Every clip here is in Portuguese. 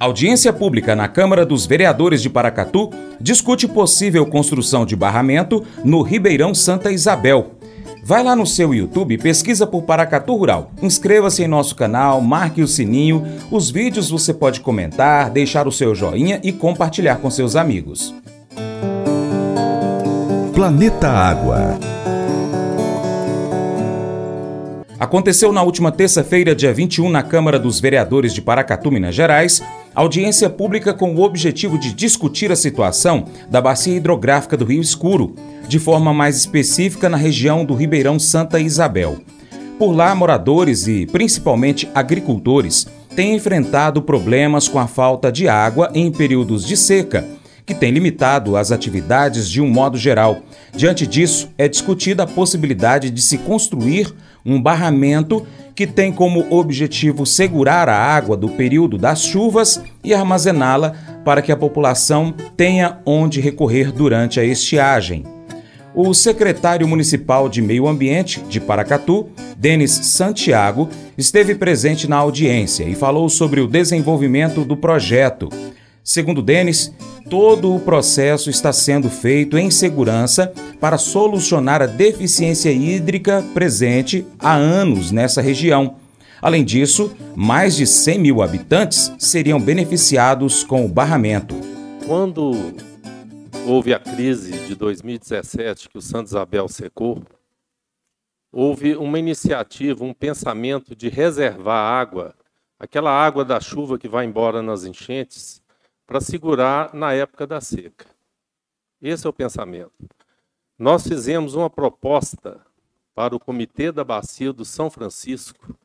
Audiência pública na Câmara dos Vereadores de Paracatu discute possível construção de barramento no Ribeirão Santa Isabel. Vai lá no seu YouTube, pesquisa por Paracatu Rural. Inscreva-se em nosso canal, marque o sininho. Os vídeos você pode comentar, deixar o seu joinha e compartilhar com seus amigos. Planeta Água. Aconteceu na última terça-feira, dia 21, na Câmara dos Vereadores de Paracatu, Minas Gerais, audiência pública com o objetivo de discutir a situação da bacia hidrográfica do Rio Escuro, de forma mais específica na região do Ribeirão Santa Isabel. Por lá, moradores e principalmente agricultores têm enfrentado problemas com a falta de água em períodos de seca, que tem limitado as atividades de um modo geral. Diante disso, é discutida a possibilidade de se construir um barramento que tem como objetivo segurar a água do período das chuvas e armazená-la para que a população tenha onde recorrer durante a estiagem. O secretário municipal de Meio Ambiente de Paracatu, Denis Santiago, esteve presente na audiência e falou sobre o desenvolvimento do projeto. Segundo Denis, todo o processo está sendo feito em segurança para solucionar a deficiência hídrica presente há anos nessa região. Além disso, mais de 100 mil habitantes seriam beneficiados com o barramento. Quando houve a crise de 2017 que o Santa Isabel secou, houve uma iniciativa, um pensamento de reservar água, aquela água da chuva que vai embora nas enchentes, para segurar na época da seca. Esse é o pensamento. Nós fizemos uma proposta para o Comitê da Bacia do São Francisco,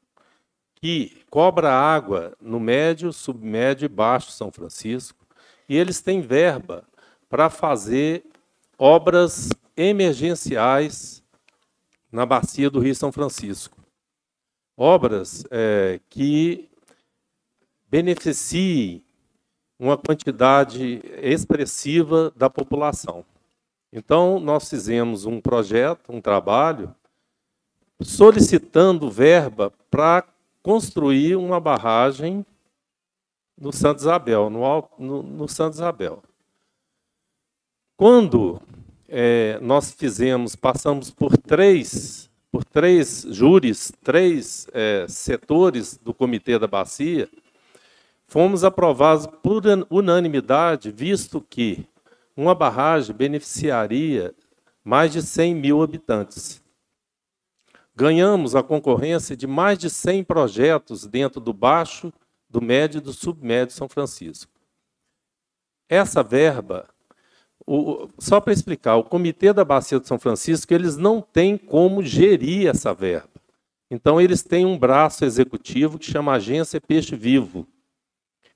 que cobra água no médio, submédio e baixo São Francisco, e eles têm verba para fazer obras emergenciais na bacia do Rio São Francisco. Obras é, que beneficiem uma quantidade expressiva da população. Então, nós fizemos um projeto, um trabalho, solicitando verba para construir uma barragem no Santa Isabel, no, no, no Santa Isabel. Quando é, nós fizemos, passamos por três, por três júris, três é, setores do Comitê da Bacia, fomos aprovados por unanimidade, visto que uma barragem beneficiaria mais de 100 mil habitantes. Ganhamos a concorrência de mais de 100 projetos dentro do Baixo, do Médio e do Submédio São Francisco. Essa verba, o, só para explicar, o Comitê da Bacia de São Francisco, eles não têm como gerir essa verba. Então, eles têm um braço executivo que chama Agência Peixe Vivo,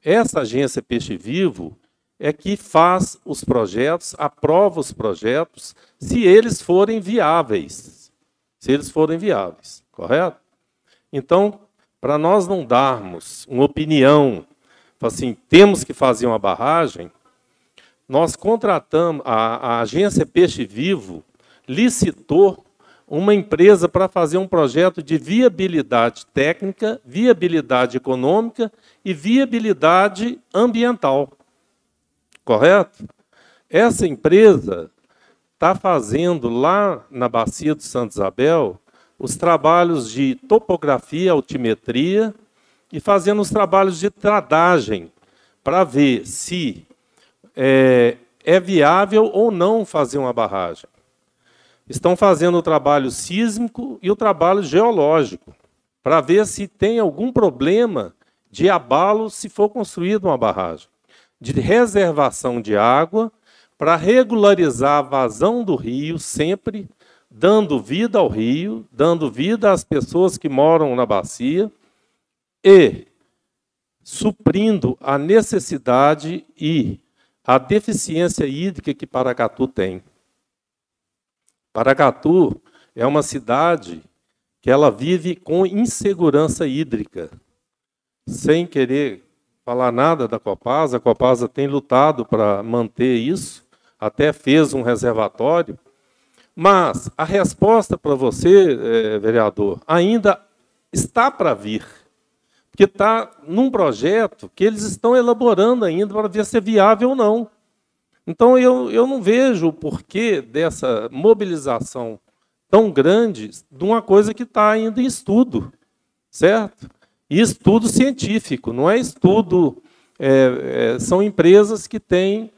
essa agência Peixe Vivo é que faz os projetos, aprova os projetos, se eles forem viáveis. Se eles forem viáveis, correto? Então, para nós não darmos uma opinião, assim, temos que fazer uma barragem, nós contratamos, a, a agência Peixe Vivo licitou uma empresa para fazer um projeto de viabilidade técnica, viabilidade econômica e viabilidade ambiental. Correto? Essa empresa está fazendo lá na Bacia do Santo Isabel os trabalhos de topografia, altimetria e fazendo os trabalhos de tradagem para ver se é, é viável ou não fazer uma barragem estão fazendo o trabalho sísmico e o trabalho geológico, para ver se tem algum problema de abalo se for construída uma barragem, de reservação de água, para regularizar a vazão do rio, sempre dando vida ao rio, dando vida às pessoas que moram na bacia e suprindo a necessidade e a deficiência hídrica que Paracatu tem. Paracatu é uma cidade que ela vive com insegurança hídrica. Sem querer falar nada da Copasa, a Copasa tem lutado para manter isso, até fez um reservatório. Mas a resposta para você, eh, vereador, ainda está para vir. que está num projeto que eles estão elaborando ainda para ver se é viável ou não. Então, eu, eu não vejo o porquê dessa mobilização tão grande de uma coisa que está ainda em estudo, certo? E estudo científico, não é estudo. É, é, são empresas que têm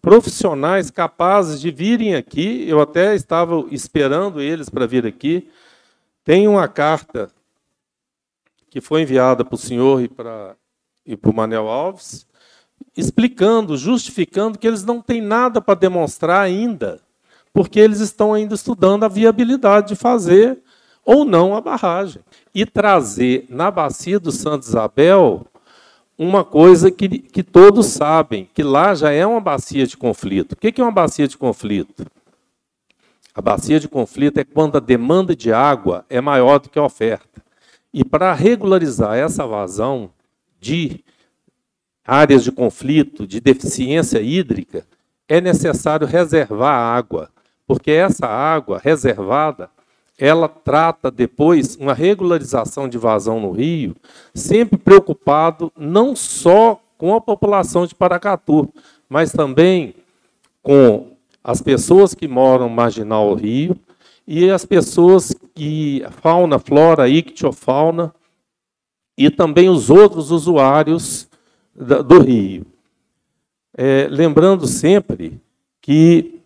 profissionais capazes de virem aqui. Eu até estava esperando eles para vir aqui. Tem uma carta que foi enviada para o senhor e para, e para o Manel Alves, explicando, justificando que eles não têm nada para demonstrar ainda, porque eles estão ainda estudando a viabilidade de fazer ou não a barragem. E trazer na bacia do Santa Isabel uma coisa que, que todos sabem, que lá já é uma bacia de conflito. O que é uma bacia de conflito? A bacia de conflito é quando a demanda de água é maior do que a oferta. E para regularizar essa vazão de áreas de conflito, de deficiência hídrica, é necessário reservar água, porque essa água reservada, ela trata depois uma regularização de vazão no rio, sempre preocupado não só com a população de Paracatu, mas também com as pessoas que moram marginal ao rio e as pessoas que fauna, flora, ictiofauna e também os outros usuários do rio. É, lembrando sempre que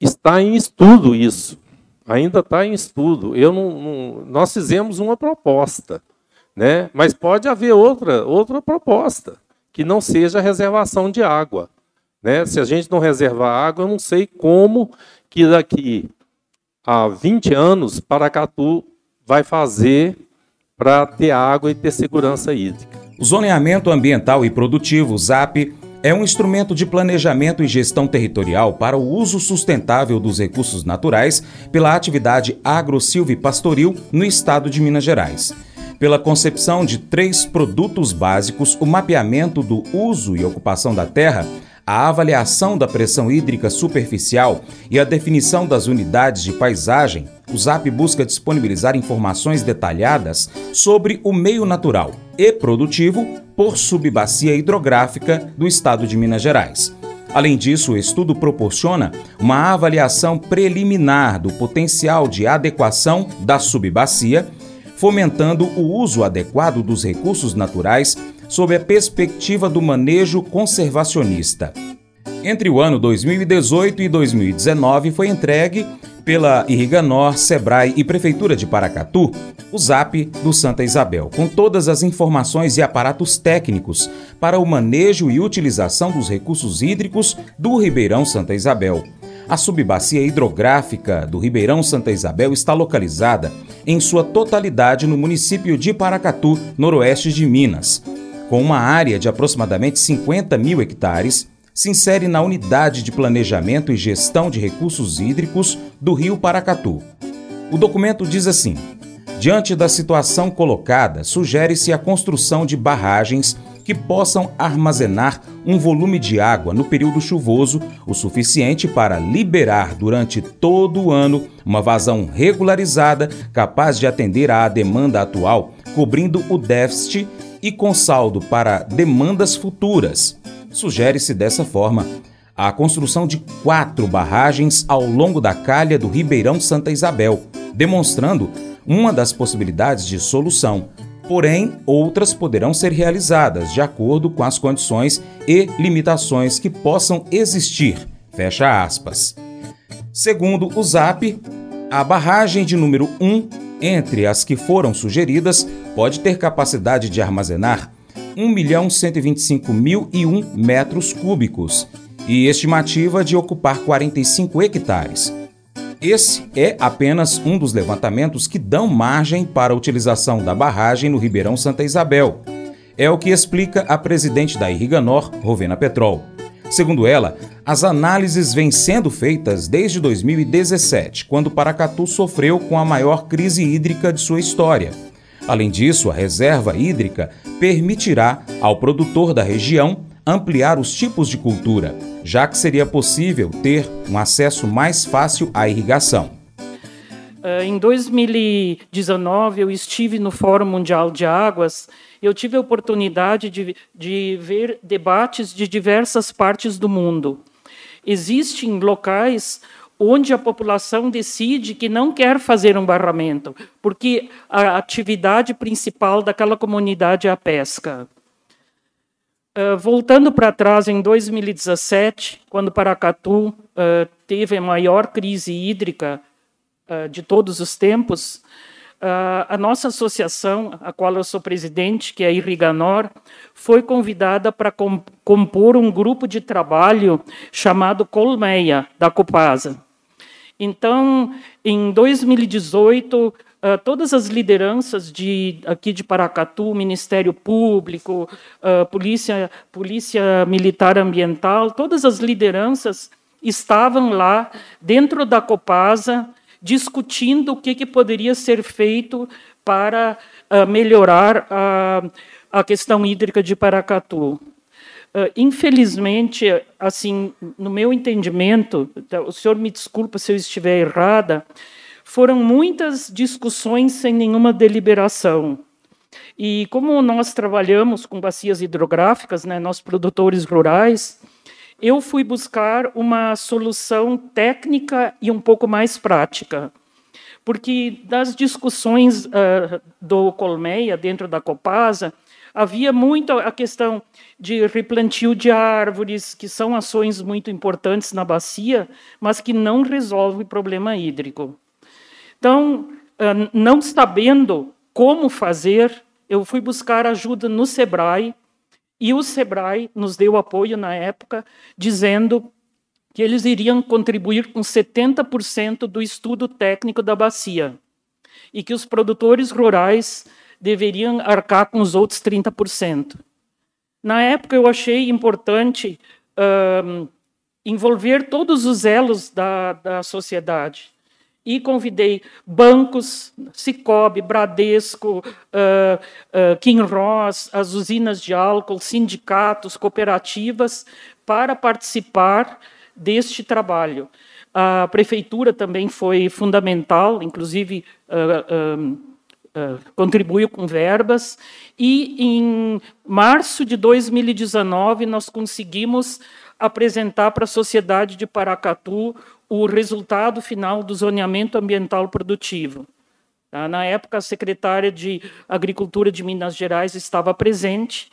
está em estudo isso, ainda está em estudo. Eu não, não, nós fizemos uma proposta, né? mas pode haver outra, outra proposta, que não seja reservação de água. Né? Se a gente não reservar água, eu não sei como que daqui a 20 anos Paracatu vai fazer para ter água e ter segurança hídrica. Zoneamento ambiental e produtivo, ZAP, é um instrumento de planejamento e gestão territorial para o uso sustentável dos recursos naturais pela atividade agro-silvipastoril no estado de Minas Gerais. Pela concepção de três produtos básicos, o mapeamento do uso e ocupação da terra, a avaliação da pressão hídrica superficial e a definição das unidades de paisagem, o ZAP busca disponibilizar informações detalhadas sobre o meio natural e produtivo por subbacia hidrográfica do estado de Minas Gerais. Além disso, o estudo proporciona uma avaliação preliminar do potencial de adequação da subbacia, fomentando o uso adequado dos recursos naturais sob a perspectiva do manejo conservacionista. Entre o ano 2018 e 2019 foi entregue pela Irriganor, Sebrae e Prefeitura de Paracatu o ZAP do Santa Isabel, com todas as informações e aparatos técnicos para o manejo e utilização dos recursos hídricos do Ribeirão Santa Isabel. A subbacia hidrográfica do Ribeirão Santa Isabel está localizada em sua totalidade no município de Paracatu, noroeste de Minas com uma área de aproximadamente 50 mil hectares, se insere na Unidade de Planejamento e Gestão de Recursos Hídricos do Rio Paracatu. O documento diz assim: Diante da situação colocada, sugere-se a construção de barragens que possam armazenar um volume de água no período chuvoso o suficiente para liberar durante todo o ano uma vazão regularizada capaz de atender à demanda atual, cobrindo o déficit e com saldo para demandas futuras. Sugere-se dessa forma a construção de quatro barragens ao longo da calha do Ribeirão Santa Isabel, demonstrando uma das possibilidades de solução. Porém, outras poderão ser realizadas de acordo com as condições e limitações que possam existir. Fecha aspas. Segundo o ZAP, a barragem de número 1 entre as que foram sugeridas, pode ter capacidade de armazenar 1.125.001 metros cúbicos e estimativa de ocupar 45 hectares. Esse é apenas um dos levantamentos que dão margem para a utilização da barragem no Ribeirão Santa Isabel. É o que explica a presidente da Irriganor, Rovena Petrol. Segundo ela, as análises vêm sendo feitas desde 2017, quando Paracatu sofreu com a maior crise hídrica de sua história. Além disso, a reserva hídrica permitirá ao produtor da região ampliar os tipos de cultura, já que seria possível ter um acesso mais fácil à irrigação. Eh, em 2019, eu estive no Fórum Mundial de Águas eu tive a oportunidade de, de ver debates de diversas partes do mundo. Existem locais onde a população decide que não quer fazer um barramento, porque a atividade principal daquela comunidade é a pesca. Uh, voltando para trás, em 2017, quando Paracatu uh, teve a maior crise hídrica uh, de todos os tempos, a nossa associação, a qual eu sou presidente, que é a Irriganor, foi convidada para compor um grupo de trabalho chamado Colmeia, da Copasa. Então, em 2018, Uh, todas as lideranças de, aqui de Paracatu, Ministério Público, uh, Polícia, Polícia Militar Ambiental, todas as lideranças estavam lá dentro da Copasa discutindo o que, que poderia ser feito para uh, melhorar a, a questão hídrica de Paracatu. Uh, infelizmente, assim, no meu entendimento, tá, o senhor me desculpa se eu estiver errada, foram muitas discussões sem nenhuma deliberação. E como nós trabalhamos com bacias hidrográficas, né, nós produtores rurais, eu fui buscar uma solução técnica e um pouco mais prática. Porque das discussões uh, do Colmeia dentro da Copasa, havia muito a questão de replantio de árvores, que são ações muito importantes na bacia, mas que não resolvem o problema hídrico. Então, não sabendo como fazer, eu fui buscar ajuda no Sebrae, e o Sebrae nos deu apoio na época, dizendo que eles iriam contribuir com 70% do estudo técnico da bacia e que os produtores rurais deveriam arcar com os outros 30%. Na época, eu achei importante envolver todos os elos da, da sociedade e convidei bancos, Cicobi, Bradesco, uh, uh, as usinas de álcool, sindicatos, cooperativas, para participar deste trabalho. A prefeitura também foi fundamental, inclusive uh, contribuiu com verbas, e em março de 2019 nós conseguimos apresentar para a sociedade de Paracatu o resultado final do zoneamento ambiental produtivo. Tá? Na época, a secretária de Agricultura de Minas Gerais estava presente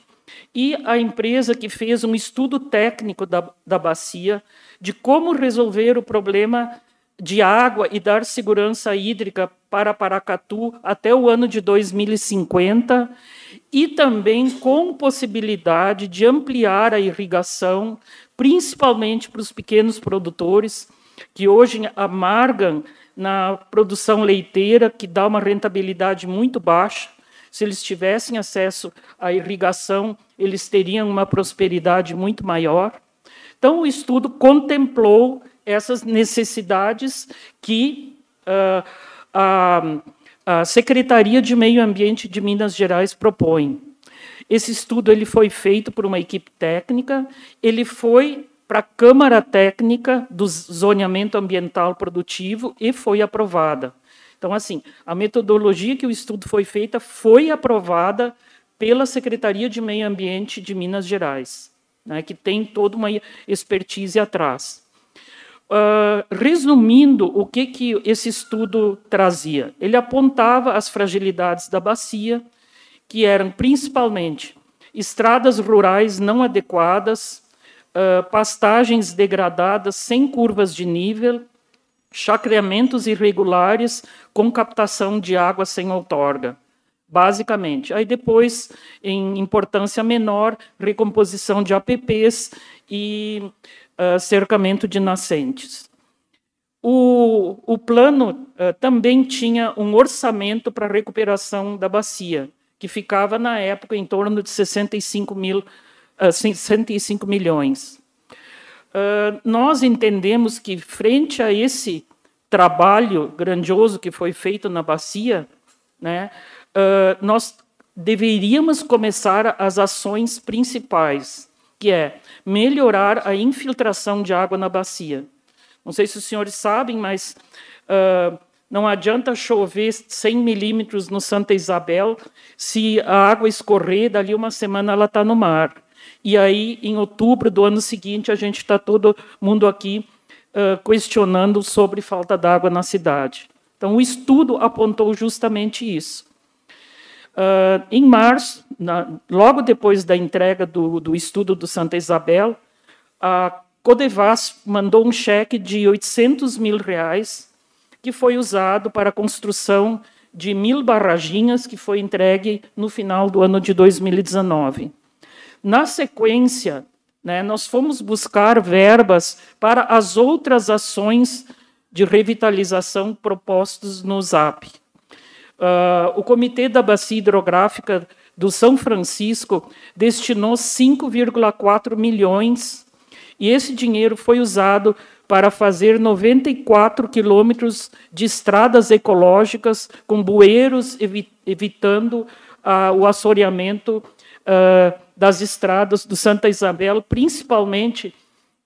e a empresa que fez um estudo técnico da, da bacia de como resolver o problema de água e dar segurança hídrica para Paracatu até o ano de 2050 e também com possibilidade de ampliar a irrigação, principalmente para os pequenos produtores, que hoje amargam na produção leiteira, que dá uma rentabilidade muito baixa. Se eles tivessem acesso à irrigação, eles teriam uma prosperidade muito maior. Então, o estudo contemplou essas necessidades que uh, a, a Secretaria de Meio Ambiente de Minas Gerais propõe. Esse estudo ele foi feito por uma equipe técnica, ele foi para a Câmara Técnica do Zoneamento Ambiental Produtivo e foi aprovada. Então, assim, a metodologia que o estudo foi feita foi aprovada pela Secretaria de Meio Ambiente de Minas Gerais, né, que tem toda uma expertise atrás. Uh, resumindo, o que, que esse estudo trazia? Ele apontava as fragilidades da bacia, que eram principalmente estradas rurais não adequadas, pastagens degradadas sem curvas de nível, chacreamentos irregulares com captação de água sem outorga, basicamente. Aí depois, em importância menor, recomposição de APPs e uh, cercamento de nascentes. O, o plano uh, também tinha um orçamento para recuperação da bacia, que ficava, na época, em torno de 65 mil 105 milhões. Uh, nós entendemos que, frente a esse trabalho grandioso que foi feito na bacia, né, uh, nós deveríamos começar as ações principais, que é melhorar a infiltração de água na bacia. Não sei se os senhores sabem, mas uh, Não adianta chover 100 milímetros no Santa Isabel, se a água escorrer, dali uma semana ela está no mar. E aí, em outubro do ano seguinte, a gente está todo mundo aqui uh, questionando sobre falta d'água na cidade. Então, o estudo apontou justamente isso. Uh, em março, na, logo depois da entrega do, do estudo do Santa Isabel, a Codevas mandou um cheque de 800 mil reais que foi usado para a construção de mil barraginhas, que foi entregue no final do ano de 2019. Na sequência, né, nós fomos buscar verbas para as outras ações de revitalização propostas no ZAP. Uh, o Comitê da Bacia Hidrográfica do São Francisco destinou 5,4 milhões e esse dinheiro foi usado para fazer 94 quilômetros de estradas ecológicas com bueiros, evitando uh, o assoreamento uh, das estradas do Santa Isabel, principalmente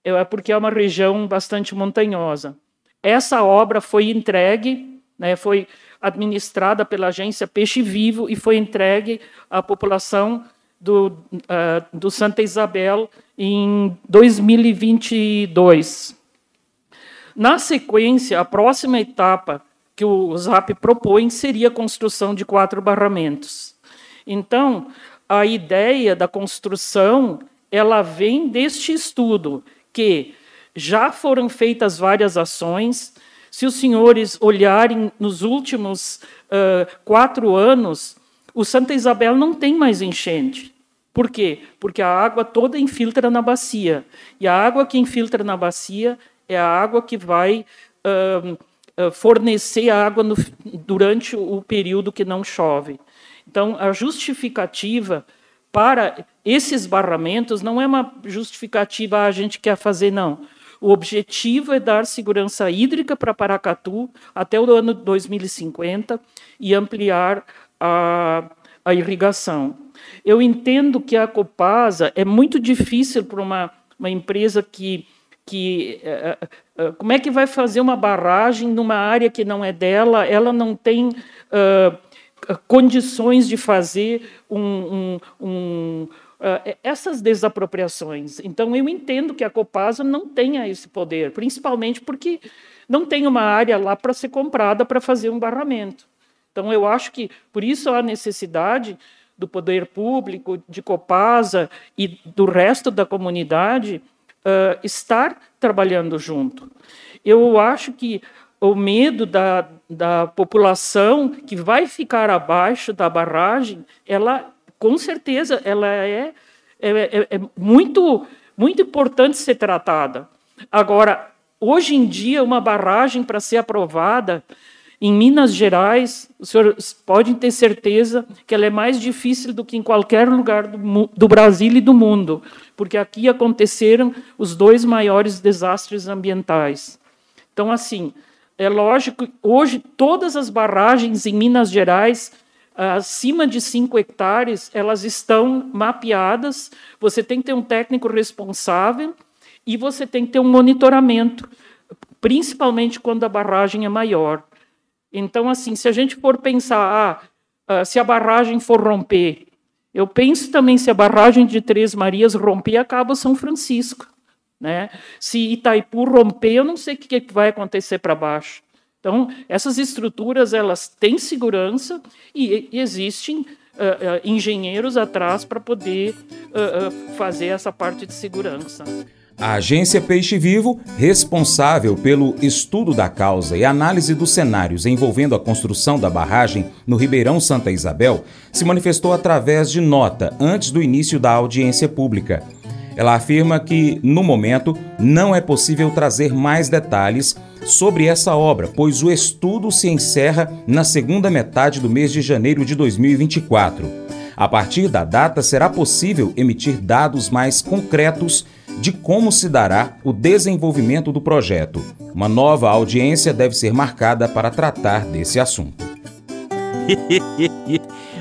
uh, porque é uma região bastante montanhosa. Essa obra foi entregue, né, foi administrada pela agência Peixe Vivo e foi entregue à população do, uh, do Santa Isabel em 2022. Na sequência, a próxima etapa que o ZAP propõe seria a construção de quatro barramentos. Então, a ideia da construção ela vem deste estudo, que já foram feitas várias ações. Se os senhores olharem nos últimos uh, quatro anos, o Santa Isabel não tem mais enchente. Por quê? Porque a água toda infiltra na bacia. E a água que infiltra na bacia é a água que vai uh, fornecer água no, durante o período que não chove. Então, a justificativa para esses barramentos não é uma justificativa ah, a gente quer fazer, não. O objetivo é dar segurança hídrica para Paracatu até o ano 2050 e ampliar a, a irrigação. Eu entendo que a Copasa é muito difícil para uma, uma empresa que que eh, eh, eh, como é que vai fazer uma barragem numa área que não é dela? Ela não tem uh, condições de fazer um, um, um, uh, essas desapropriações. Então, eu entendo que a Copasa não tenha esse poder, principalmente porque não tem uma área lá para ser comprada para fazer um barramento. Então, eu acho que por isso há necessidade do poder público, de Copasa e do resto da comunidade uh, estar trabalhando junto. Eu acho que o medo da, da população que vai ficar abaixo da barragem, ela com certeza ela é, é, é, é muito muito importante ser tratada. Agora, hoje em dia, uma barragem para ser aprovada em Minas Gerais, os senhores podem ter certeza que ela é mais difícil do que em qualquer lugar do, do Brasil e do mundo, porque aqui aconteceram os dois maiores desastres ambientais. Então, assim, é lógico, hoje todas as barragens em Minas Gerais acima de 5 hectares, elas estão mapeadas. Você tem que ter um técnico responsável e você tem que ter um monitoramento, principalmente quando a barragem é maior. Então, assim, se a gente for pensar, ah, ah, se a barragem for romper, eu penso também se a barragem de Três Marias romper, acaba São Francisco. Né? Se Itaipu romper, eu não sei o que vai acontecer para baixo. Então, essas estruturas elas têm segurança e, e existem uh, uh, engenheiros atrás para poder uh, fazer essa parte de segurança. A agência Peixe Vivo, responsável pelo estudo da causa e análise dos cenários envolvendo a construção da barragem no Ribeirão Santa Isabel, se manifestou através de nota antes do início da audiência pública. Ela afirma que, no momento, não é possível trazer mais detalhes sobre essa obra, pois o estudo se encerra na segunda metade do mês de janeiro de 2024. A partir da data, será possível emitir dados mais concretos de como se dará o desenvolvimento do projeto. Uma nova audiência deve ser marcada para tratar desse assunto.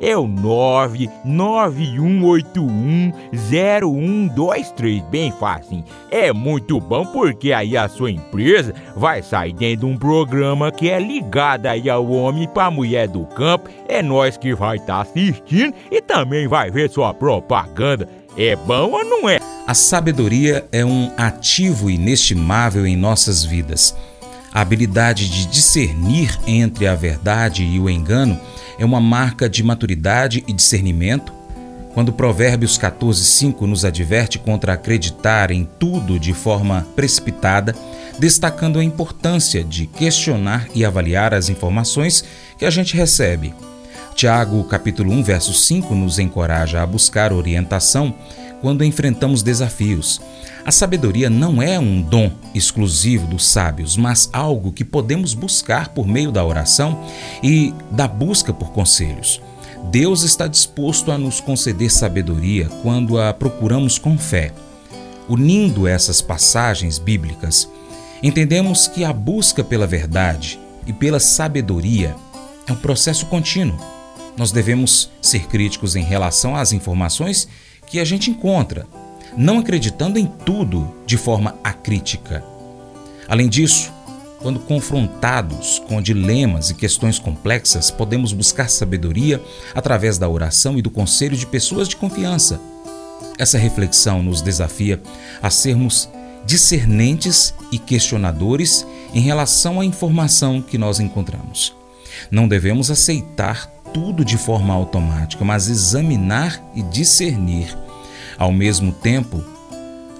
é o 991810123. Bem fácil. É muito bom porque aí a sua empresa vai sair dentro de um programa que é ligado aí ao homem para mulher do campo. É nós que vai estar tá assistindo e também vai ver sua propaganda. É bom ou não é? A sabedoria é um ativo inestimável em nossas vidas. A habilidade de discernir entre a verdade e o engano é uma marca de maturidade e discernimento. Quando Provérbios 14:5 nos adverte contra acreditar em tudo de forma precipitada, destacando a importância de questionar e avaliar as informações que a gente recebe. Tiago, capítulo 1, verso 5 nos encoraja a buscar orientação quando enfrentamos desafios. A sabedoria não é um dom exclusivo dos sábios, mas algo que podemos buscar por meio da oração e da busca por conselhos. Deus está disposto a nos conceder sabedoria quando a procuramos com fé. Unindo essas passagens bíblicas, entendemos que a busca pela verdade e pela sabedoria é um processo contínuo. Nós devemos ser críticos em relação às informações que a gente encontra, não acreditando em tudo de forma acrítica. Além disso, quando confrontados com dilemas e questões complexas, podemos buscar sabedoria através da oração e do conselho de pessoas de confiança. Essa reflexão nos desafia a sermos discernentes e questionadores em relação à informação que nós encontramos. Não devemos aceitar tudo de forma automática, mas examinar e discernir. Ao mesmo tempo,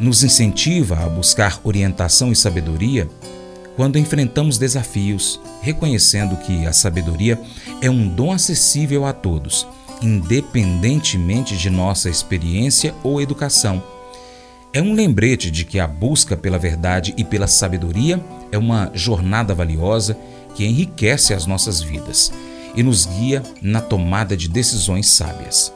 nos incentiva a buscar orientação e sabedoria quando enfrentamos desafios, reconhecendo que a sabedoria é um dom acessível a todos, independentemente de nossa experiência ou educação. É um lembrete de que a busca pela verdade e pela sabedoria é uma jornada valiosa que enriquece as nossas vidas e nos guia na tomada de decisões sábias.